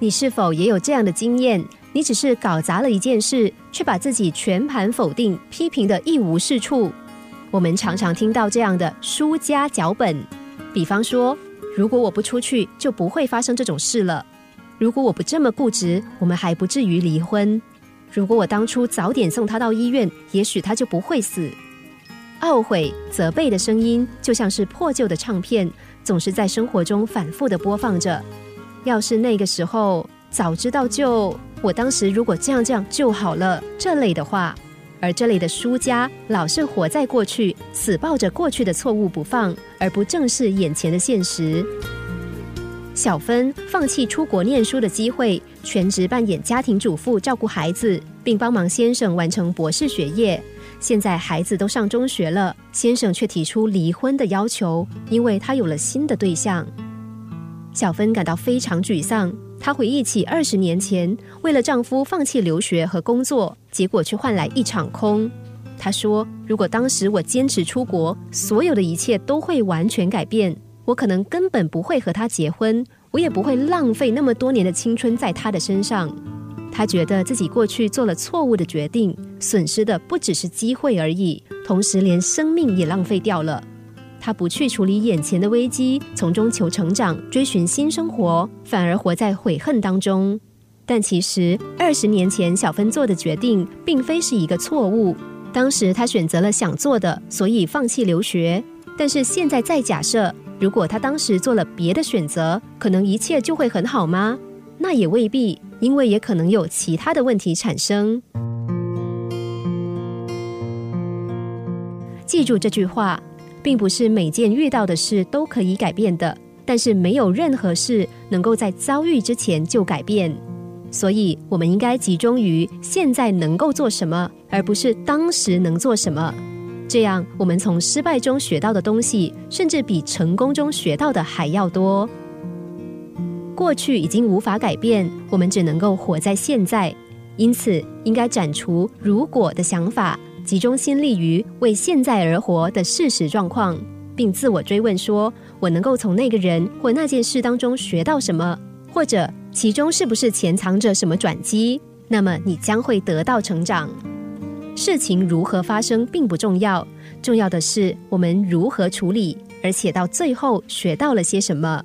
你是否也有这样的经验？你只是搞砸了一件事，却把自己全盘否定、批评的一无是处。我们常常听到这样的输家脚本，比方说：如果我不出去，就不会发生这种事了；如果我不这么固执，我们还不至于离婚；如果我当初早点送他到医院，也许他就不会死。懊悔、责备的声音就像是破旧的唱片，总是在生活中反复的播放着。要是那个时候早知道，就我当时如果这样这样就好了，这类的话。而这类的输家老是活在过去，死抱着过去的错误不放，而不正视眼前的现实。小芬放弃出国念书的机会，全职扮演家庭主妇，照顾孩子，并帮忙先生完成博士学业。现在孩子都上中学了，先生却提出离婚的要求，因为他有了新的对象。小芬感到非常沮丧。她回忆起二十年前，为了丈夫放弃留学和工作，结果却换来一场空。她说：“如果当时我坚持出国，所有的一切都会完全改变。我可能根本不会和他结婚，我也不会浪费那么多年的青春在他的身上。”她觉得自己过去做了错误的决定，损失的不只是机会而已，同时连生命也浪费掉了。他不去处理眼前的危机，从中求成长，追寻新生活，反而活在悔恨当中。但其实，二十年前小芬做的决定，并非是一个错误。当时他选择了想做的，所以放弃留学。但是现在再假设，如果他当时做了别的选择，可能一切就会很好吗？那也未必，因为也可能有其他的问题产生。记住这句话。并不是每件遇到的事都可以改变的，但是没有任何事能够在遭遇之前就改变，所以我们应该集中于现在能够做什么，而不是当时能做什么。这样，我们从失败中学到的东西，甚至比成功中学到的还要多。过去已经无法改变，我们只能够活在现在，因此应该斩除如果的想法。集中心力于为现在而活的事实状况，并自我追问：说我能够从那个人或那件事当中学到什么，或者其中是不是潜藏着什么转机？那么你将会得到成长。事情如何发生并不重要，重要的是我们如何处理，而且到最后学到了些什么。